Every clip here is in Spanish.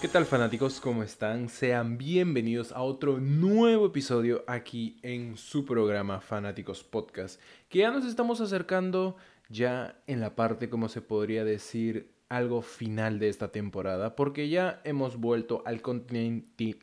¿Qué tal fanáticos? ¿Cómo están? Sean bienvenidos a otro nuevo episodio aquí en su programa Fanáticos Podcast, que ya nos estamos acercando ya en la parte, como se podría decir, algo final de esta temporada, porque ya hemos vuelto al continente,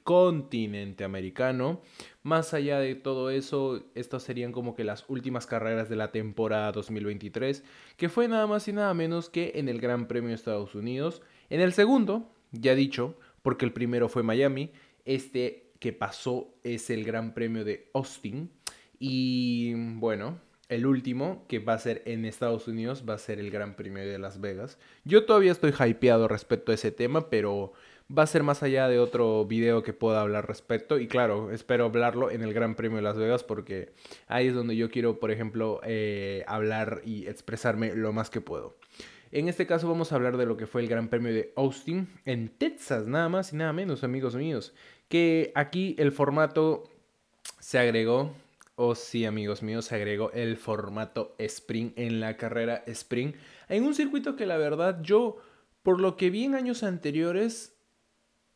americano. Más allá de todo eso, estas serían como que las últimas carreras de la temporada 2023, que fue nada más y nada menos que en el Gran Premio de Estados Unidos. En el segundo, ya dicho, porque el primero fue Miami, este que pasó es el Gran Premio de Austin y bueno, el último que va a ser en Estados Unidos va a ser el Gran Premio de Las Vegas. Yo todavía estoy hypeado respecto a ese tema, pero va a ser más allá de otro video que pueda hablar respecto. Y claro, espero hablarlo en el Gran Premio de Las Vegas porque ahí es donde yo quiero, por ejemplo, eh, hablar y expresarme lo más que puedo. En este caso vamos a hablar de lo que fue el Gran Premio de Austin en Texas, nada más y nada menos, amigos míos. Que aquí el formato se agregó, o sí, amigos míos, se agregó el formato sprint en la carrera sprint. En un circuito que la verdad yo, por lo que vi en años anteriores,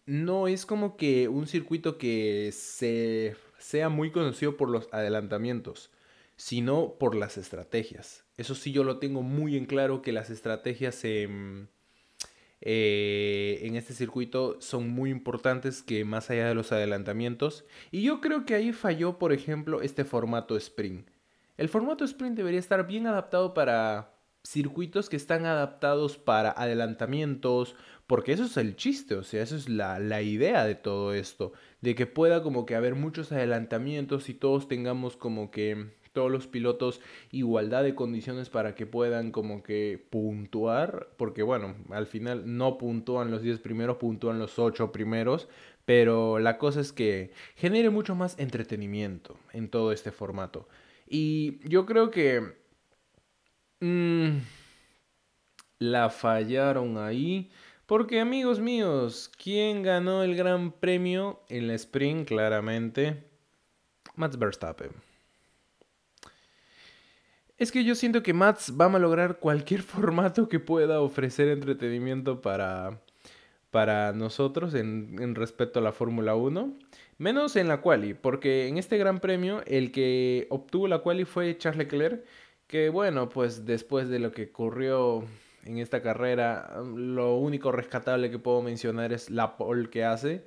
no es como que un circuito que se sea muy conocido por los adelantamientos, sino por las estrategias. Eso sí, yo lo tengo muy en claro que las estrategias en este circuito son muy importantes que más allá de los adelantamientos. Y yo creo que ahí falló, por ejemplo, este formato sprint. El formato sprint debería estar bien adaptado para circuitos que están adaptados para adelantamientos, porque eso es el chiste, o sea, eso es la, la, idea de todo esto, de que pueda como que haber muchos adelantamientos y todos tengamos como que todos los pilotos igualdad de condiciones para que puedan como que puntuar, porque bueno, al final no puntúan los 10 primeros, puntúan los 8 primeros, pero la cosa es que genere mucho más entretenimiento en todo este formato. Y yo creo que mmm, la fallaron ahí. Porque amigos míos, ¿quién ganó el gran premio en la sprint? Claramente, Max Verstappen. Es que yo siento que Mats va a lograr cualquier formato que pueda ofrecer entretenimiento para, para nosotros en, respecto a la Fórmula 1. Menos en la quali, porque en este gran premio el que obtuvo la quali fue Charles Leclerc, que bueno, pues después de lo que ocurrió en esta carrera, lo único rescatable que puedo mencionar es la pole que hace,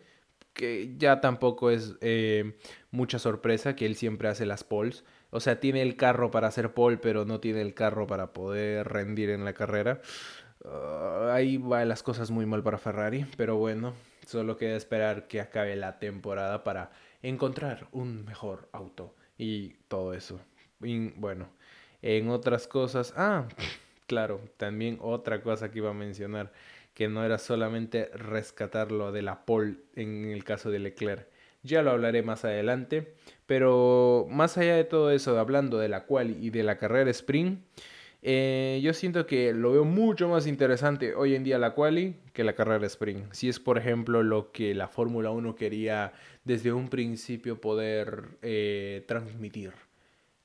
que ya tampoco es eh, mucha sorpresa que él siempre hace las poles. O sea, tiene el carro para hacer pole, pero no tiene el carro para poder rendir en la carrera. Uh, ahí va las cosas muy mal para Ferrari, pero bueno, solo queda esperar que acabe la temporada para encontrar un mejor auto y todo eso. Y bueno, en otras cosas, ah, claro, también otra cosa que iba a mencionar, que no era solamente rescatarlo de la pole en el caso de Leclerc, ya lo hablaré más adelante. Pero más allá de todo eso, hablando de la cual y de la carrera sprint, eh, yo siento que lo veo mucho más interesante hoy en día la quali que la carrera sprint. Si es, por ejemplo, lo que la Fórmula 1 quería desde un principio poder eh, transmitir.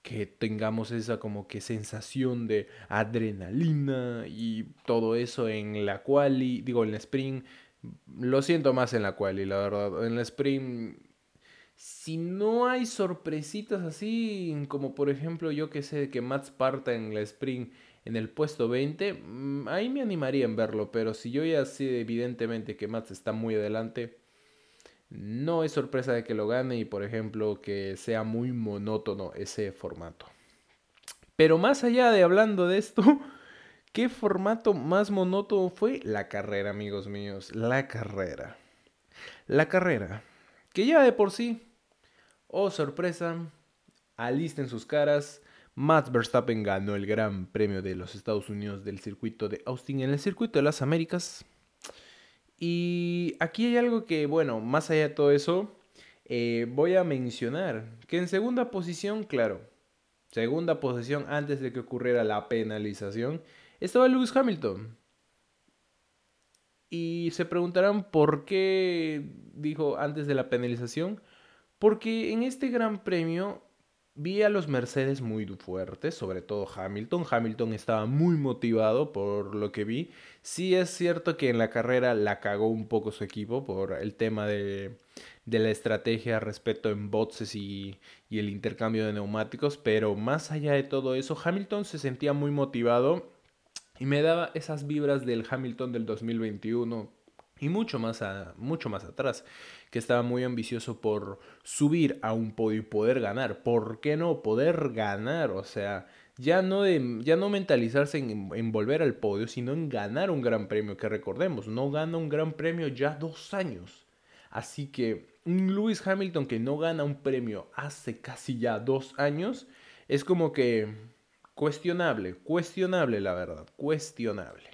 Que tengamos esa como que sensación de adrenalina y todo eso en la quali, digo en la sprint. Lo siento más en la quali, la verdad. En la sprint si no hay sorpresitas así, como por ejemplo yo que sé que Mats parta en la sprint en el puesto 20, mm, ahí me animaría en verlo, pero si yo ya sé evidentemente que Mats está muy adelante, no es sorpresa de que lo gane y por ejemplo que sea muy monótono ese formato. Pero más allá de hablando de esto, ¿qué formato más monótono fue? La carrera, amigos míos, la carrera. La carrera, que ya de por sí Oh, sorpresa, alisten sus caras. Matt Verstappen ganó el Gran Premio de los Estados Unidos del circuito de Austin en el circuito de las Américas. Y aquí hay algo que, bueno, más allá de todo eso, eh, voy a mencionar que en segunda posición, claro, segunda posición antes de que ocurriera la penalización, estaba Lewis Hamilton. Y se preguntarán por qué dijo antes de la penalización. Porque en este gran premio vi a los Mercedes muy fuertes, sobre todo Hamilton. Hamilton estaba muy motivado por lo que vi. Sí es cierto que en la carrera la cagó un poco su equipo por el tema de, la estrategia respecto en boxes y, el intercambio de neumáticos, pero más allá de todo eso, Hamilton se sentía muy motivado y me daba esas vibras del Hamilton del 2021 y mucho más, mucho más atrás, que estaba muy ambicioso por subir a un podio y poder ganar. ¿Por qué no? Poder ganar, o sea, ya no, de, ya no mentalizarse en, en, volver al podio, sino en ganar un gran premio, que recordemos, no gana un gran premio ya dos años. Así que un Lewis Hamilton que no gana un premio hace casi ya dos años, es como que Cuestionable, cuestionable la verdad, cuestionable.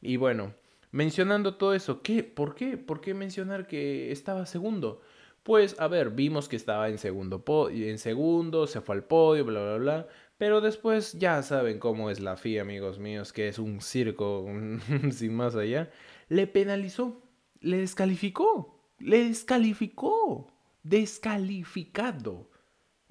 Y bueno, mencionando todo eso, ¿qué? ¿Por qué? ¿Por qué mencionar que estaba segundo? Pues, a ver, vimos que estaba en segundo, en segundo, se fue al podio, bla, bla, bla. Pero después ya saben cómo es la FIA, amigos míos, que es un circo sin más allá. Le penalizó, le descalificó, le descalificó, descalificado.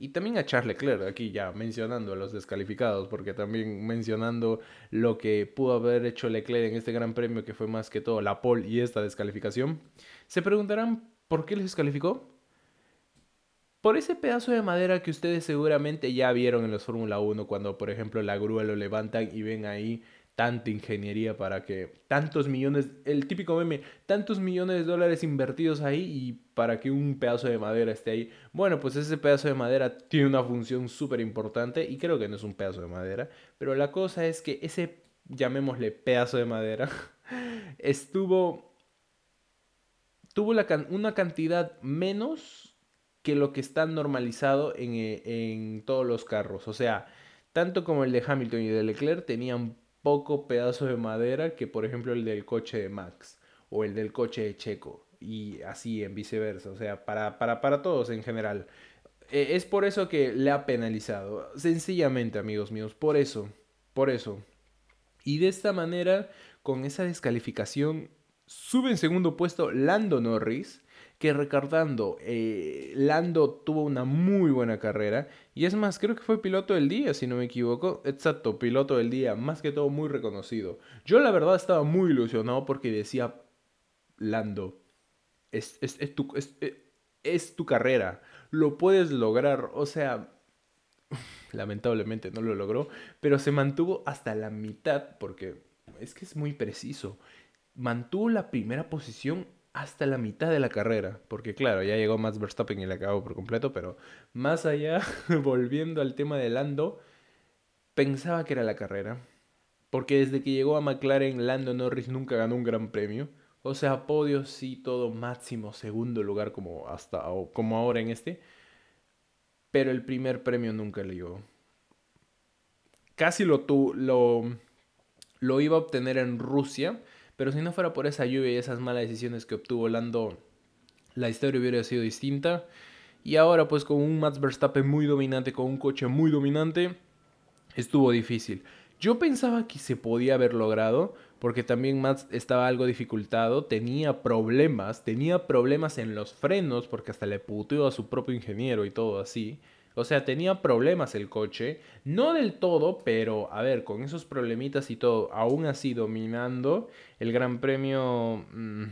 Y también a Charles Leclerc, aquí ya mencionando a los descalificados, porque también mencionando lo que pudo haber hecho Leclerc en este gran premio, que fue más que todo la pole y esta descalificación. Se preguntarán por qué les descalificó. Por ese pedazo de madera que ustedes seguramente ya vieron en los Fórmula 1, cuando por ejemplo la grúa lo levantan y ven ahí tanta ingeniería para que tantos millones, el típico meme, tantos millones de dólares invertidos ahí y para que un pedazo de madera esté ahí. Bueno, pues ese pedazo de madera tiene una función súper importante y creo que no es un pedazo de madera, pero la cosa es que ese, llamémosle pedazo de madera, estuvo, tuvo una cantidad menos que lo que está normalizado en, en todos los carros. O sea, tanto como el de Hamilton y de Leclerc tenían poco pedazo de madera que por ejemplo el del coche de Max o el del coche de Checo y así en viceversa, o sea, para, para, para todos en general. E, es por eso que le ha penalizado, sencillamente amigos míos, por eso, por eso. Y de esta manera, con esa descalificación, sube en segundo puesto Lando Norris que recordando, eh, Lando tuvo una muy buena carrera y es más, creo que fue piloto del día, si no me equivoco. Exacto, piloto del día, más que todo muy reconocido. Yo la verdad estaba muy ilusionado porque decía, Lando, es, es, tu, es, eh, es tu carrera, lo puedes lograr, o sea... Lamentablemente no lo logró, pero se mantuvo hasta la mitad porque es que es muy preciso. Mantuvo la primera posición hasta la mitad de la carrera, porque claro, ya llegó Max Verstappen y le acabó por completo, pero más allá, volviendo al tema de Lando, pensaba que era la carrera, porque desde que llegó a McLaren, Lando Norris nunca ganó un gran premio, o sea, podio sí, todo máximo, segundo lugar como hasta como ahora en este, pero el primer premio nunca le llegó. Casi lo, lo, lo iba a obtener en Rusia, pero si no fuera por esa lluvia y esas malas decisiones que obtuvo Lando, la historia hubiera sido distinta. Y ahora pues con un Max Verstappen muy dominante, con un coche muy dominante, estuvo difícil. Yo pensaba que se podía haber logrado, porque también Max estaba algo dificultado, tenía problemas, tenía problemas en los frenos, porque hasta le puteó a su propio ingeniero y todo así. O sea, tenía problemas el coche. No del todo, pero a ver, con esos problemitas y todo, aún así dominando el Gran Premio... Mm,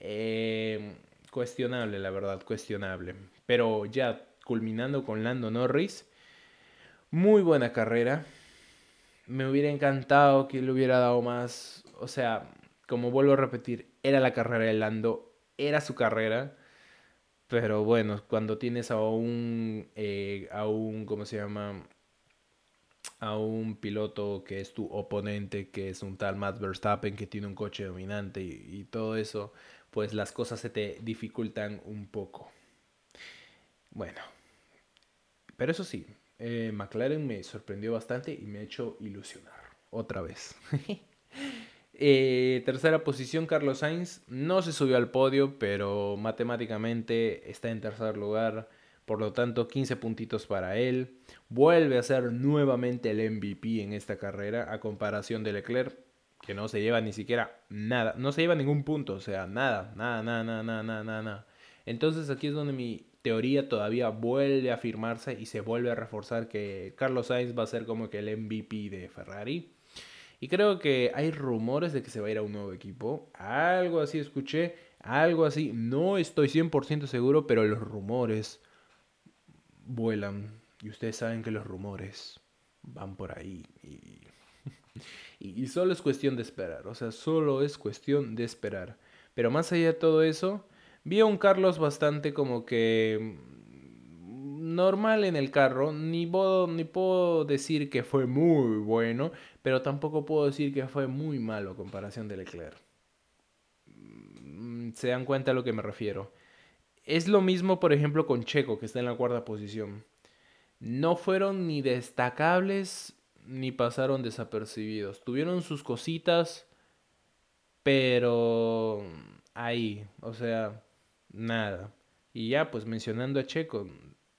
eh, cuestionable, la verdad, cuestionable. Pero ya culminando con Lando Norris. Muy buena carrera. Me hubiera encantado que le hubiera dado más. O sea, como vuelvo a repetir, era la carrera de Lando. Era su carrera. Pero bueno, cuando tienes a un, eh, a un, ¿cómo se llama? A un piloto que es tu oponente, que es un tal Matt Verstappen, que tiene un coche dominante y, todo eso, pues las cosas se te dificultan un poco. Bueno, pero eso sí, eh, McLaren me sorprendió bastante y me ha hecho ilusionar otra vez. Eh, tercera posición, Carlos Sainz. No se subió al podio, pero matemáticamente está en tercer lugar. Por lo tanto, 15 puntitos para él. Vuelve a ser nuevamente el MVP en esta carrera a comparación de Leclerc, que no se lleva ni siquiera nada. No se lleva ningún punto, o sea, nada, nada, nada, nada, nada, nada, nada. Entonces aquí es donde mi teoría todavía vuelve a afirmarse y se vuelve a reforzar que Carlos Sainz va a ser como que el MVP de Ferrari. Y creo que hay rumores de que se va a ir a un nuevo equipo. Algo así escuché, algo así. No estoy 100% seguro, pero los rumores vuelan. Y ustedes saben que los rumores van por ahí. Y, y, solo es cuestión de esperar. O sea, solo es cuestión de esperar. Pero más allá de todo eso, vi a un Carlos bastante como que normal en el carro. Ni puedo, ni puedo decir que fue muy bueno, pero tampoco puedo decir que fue muy malo comparación de Leclerc. Mm, se dan cuenta a lo que me refiero. Es lo mismo, por ejemplo, con Checo, que está en la cuarta posición. No fueron ni destacables ni pasaron desapercibidos. Tuvieron sus cositas, pero ahí, o sea, nada. Y ya, pues mencionando a Checo,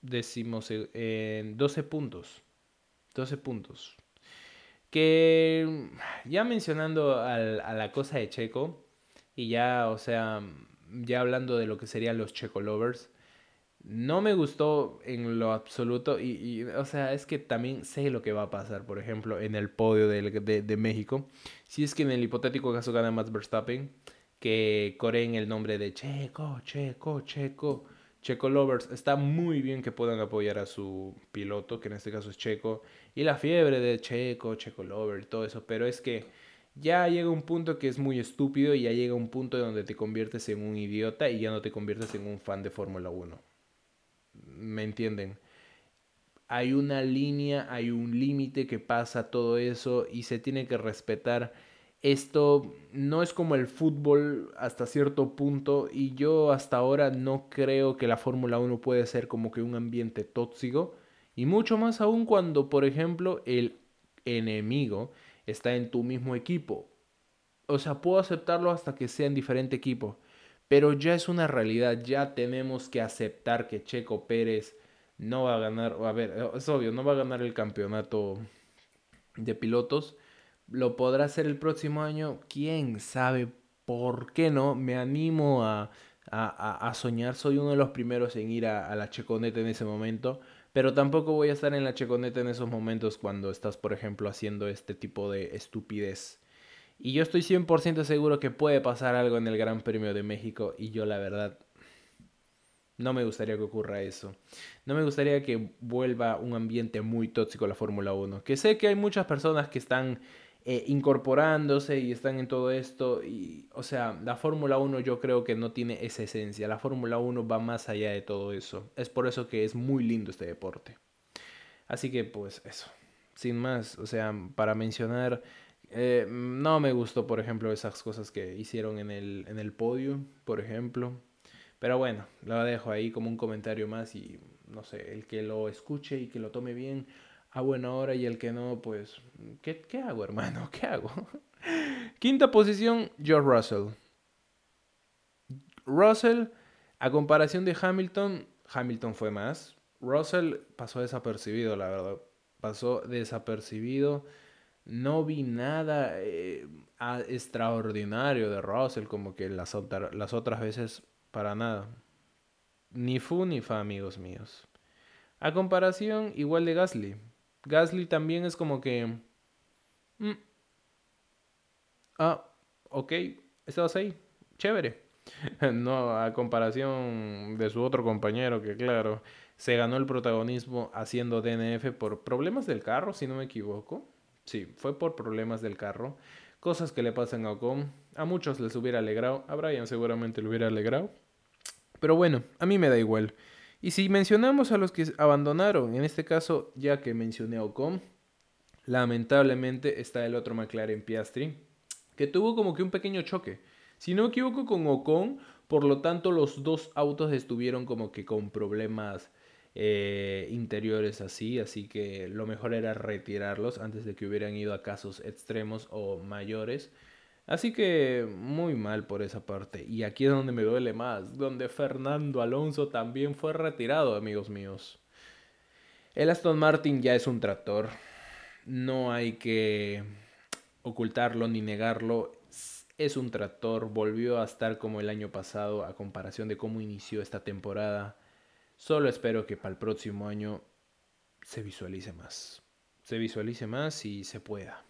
decimos en 12 puntos. 12 puntos. Que ya mencionando a la cosa de Checo, y ya, o sea, ya hablando de lo que serían los Checo Lovers, no me gustó en lo absoluto. Y, o sea, es que también sé lo que va a pasar, por ejemplo, en el podio de, de, México. Si es que en el hipotético caso gana Max Verstappen, que coreen el nombre de Checo, Checo, Checo. Checo Lovers, está muy bien que puedan apoyar a su piloto, que en este caso es Checo, y la fiebre de Checo, Checo Lover, todo eso, pero es que ya llega un punto que es muy estúpido y ya llega un punto donde te conviertes en un idiota y ya no te conviertes en un fan de Fórmula 1. ¿Me entienden? Hay una línea, hay un límite que pasa todo eso y se tiene que respetar. Esto no es como el fútbol hasta cierto punto y yo hasta ahora no creo que la Fórmula 1 puede ser como que un ambiente tóxico y mucho más aún cuando, por ejemplo, el enemigo está en tu mismo equipo. O sea, puedo aceptarlo hasta que sea en diferente equipo. Pero ya es una realidad, ya tenemos que aceptar que Checo Pérez no va a ganar, a ver, es obvio, no va a ganar el campeonato de pilotos. Lo podrá hacer el próximo año, quién sabe por qué no. Me animo a, a, soñar, soy uno de los primeros en ir a, a la Checoneta en ese momento. Pero tampoco voy a estar en la checoneta en esos momentos cuando estás, por ejemplo, haciendo este tipo de estupidez. Y yo estoy 100% seguro que puede pasar algo en el Gran Premio de México y yo la verdad no me gustaría que ocurra eso. No me gustaría que vuelva un ambiente muy tóxico la Fórmula 1. Que sé que hay muchas personas que están eh, incorporándose y están en todo esto. Y, o sea, la Fórmula 1 yo creo que no tiene esa esencia. La Fórmula 1 va más allá de todo eso. Es por eso que es muy lindo este deporte. Así que pues eso. Sin más, o sea, para mencionar, eh, no me gustó, por ejemplo, esas cosas que hicieron en el, en el podio, por ejemplo. Pero bueno, lo dejo ahí como un comentario más y no sé, el que lo escuche y que lo tome bien, a buena hora y el que no, pues, ¿qué, qué hago, hermano? ¿Qué hago? Quinta posición, George Russell. Russell, a comparación de Hamilton, Hamilton fue más. Russell pasó desapercibido, la verdad. Pasó desapercibido. No vi nada eh, extraordinario de Russell, como que las, las otras veces, para nada. Ni fu ni fa, amigos míos. A comparación, igual de Gasly. Gasly también es como que... Mm, ah, ok, estabas ahí, chévere. no, a comparación de su otro compañero que claro, se ganó el protagonismo haciendo DNF por problemas del carro, si no me equivoco. Sí, fue por problemas del carro. Cosas que le pasan a Ocon. A muchos les hubiera alegrado. A Brian seguramente le hubiera alegrado. Pero bueno, a mí me da igual. Y si mencionamos a los que abandonaron, en este caso, ya que mencioné a Ocon, lamentablemente está el otro McLaren Piastri, que tuvo como que un pequeño choque. Si no me equivoco con Ocon, por lo tanto los dos autos estuvieron como que con problemas eh, interiores así, así que lo mejor era retirarlos antes de que hubieran ido a casos extremos o mayores. Así que muy mal por esa parte. Y aquí es donde me duele más, donde Fernando Alonso también fue retirado, amigos míos. El Aston Martin ya es un tractor. No hay que ocultarlo ni negarlo. Es un tractor. Volvió a estar como el año pasado a comparación de cómo inició esta temporada. Solo espero que para el próximo año se visualice más. Se visualice más y se pueda.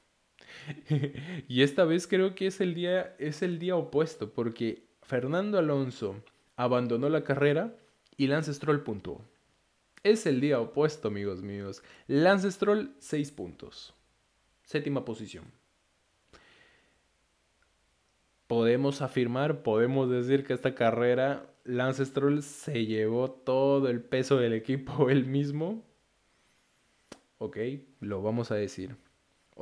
y esta vez creo que es el día es el día opuesto porque Fernando Alonso abandonó la carrera y Lance Stroll puntuó. Es el día opuesto, amigos míos. Lance Stroll 6 puntos. Séptima posición. Podemos afirmar, podemos decir que esta carrera Lance Stroll se llevó todo el peso del equipo él mismo. Ok, lo vamos a decir.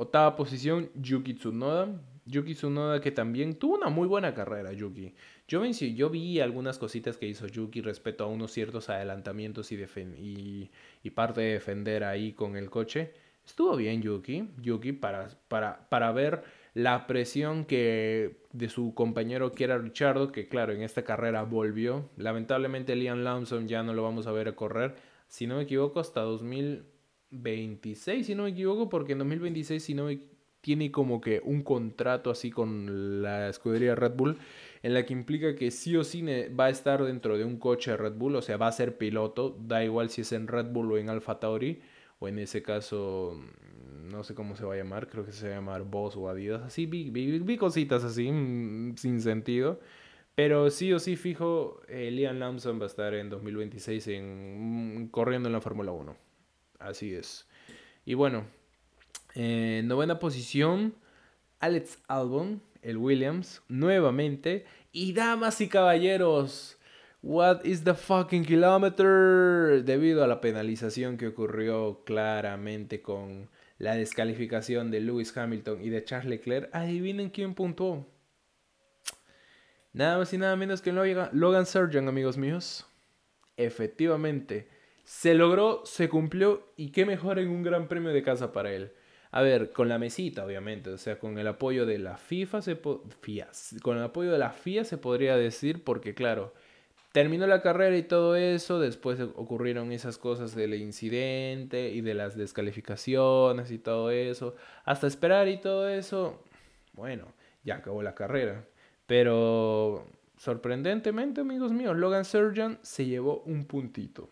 Octava posición, Yuki Tsunoda. Yuki Tsunoda que también tuvo una muy buena carrera, Yuki. Yo, yo vi algunas cositas que hizo Yuki respecto a unos ciertos adelantamientos y, parte de defender ahí con el coche. Estuvo bien Yuki, Yuki para, para, para ver la presión que de su compañero que era Richardo, que claro, en esta carrera volvió. Lamentablemente Liam Lawson ya no lo vamos a ver a correr, si no me equivoco, hasta 2000 26, si no me equivoco, porque en 2026, si no tiene como que un contrato así con la escudería Red Bull, en la que implica que sí o sí va a estar dentro de un coche Red Bull, o sea, va a ser piloto, da igual si es en Red Bull o en Alfa Tauri, o en ese caso, no sé cómo se va a llamar, creo que se va a llamar Boss o Adidas, así, vi, cositas así, mm, sin sentido. Pero sí o sí fijo, eh, Liam Lawson va a estar en 2026 en, mm, corriendo en la Fórmula 1. Así es. Y bueno, en novena posición, Alex Albon, el Williams, nuevamente. Y damas y caballeros, what is the fucking kilometer? Debido a la penalización que ocurrió claramente con la descalificación de Lewis Hamilton y de Charles Leclerc, adivinen quién puntuó. Nada más y nada menos que Logan Sargent, amigos míos. Efectivamente se logró, se cumplió y qué mejor en un gran premio de casa para él. A ver, con la mesita, obviamente, o sea, con el apoyo de la FIFA, se con el apoyo de la FIA se podría decir, porque claro, terminó la carrera y todo eso, después ocurrieron esas cosas del incidente y de las descalificaciones y todo eso, hasta esperar y todo eso, bueno, ya acabó la carrera. Pero sorprendentemente, amigos míos, Logan Surgeon se llevó un puntito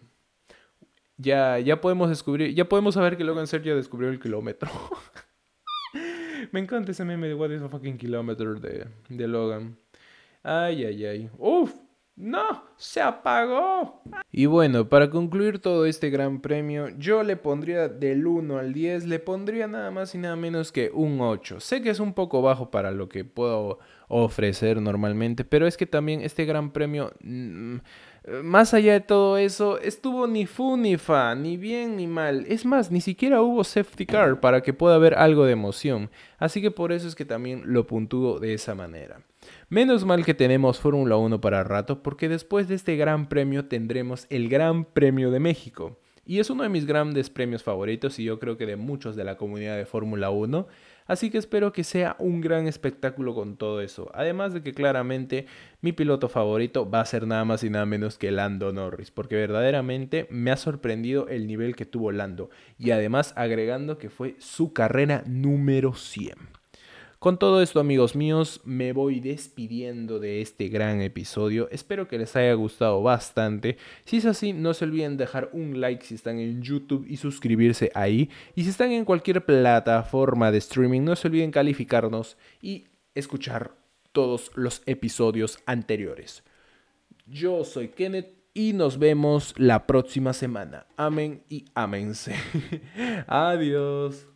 ya, ya podemos descubrir, ya podemos saber que Logan Sergio descubrió el kilómetro. Me encanta ese meme de What is a fucking kilometer de, de Logan. Ay, ay, ay. Uf, no, se apagó. Y bueno, para concluir todo este gran premio, yo le pondría del 1 al 10, le pondría nada más y nada menos que un 8. Sé que es un poco bajo para lo que puedo ofrecer normalmente, pero es que también este gran premio... Mm, más allá de todo eso, estuvo ni fu ni fa, ni bien ni mal. Es más, ni siquiera hubo safety car para que pueda haber algo de emoción. Así que por eso es que también lo puntúo de esa manera. Menos mal que tenemos Fórmula 1 para rato, porque después de este gran premio tendremos el Gran Premio de México. Y es uno de mis grandes premios favoritos y yo creo que de muchos de la comunidad de Fórmula 1. Así que espero que sea un gran espectáculo con todo eso. Además de que claramente mi piloto favorito va a ser nada más y nada menos que Lando Norris. Porque verdaderamente me ha sorprendido el nivel que tuvo Lando. Y además agregando que fue su carrera número 100. Con todo esto, amigos míos, me voy despidiendo de este gran episodio. Espero que les haya gustado bastante. Si es así, no se olviden dejar un like si están en YouTube y suscribirse ahí. Y si están en cualquier plataforma de streaming, no se olviden calificarnos y escuchar todos los episodios anteriores. Yo soy Kenneth y nos vemos la próxima semana. Amén y amense. Adiós.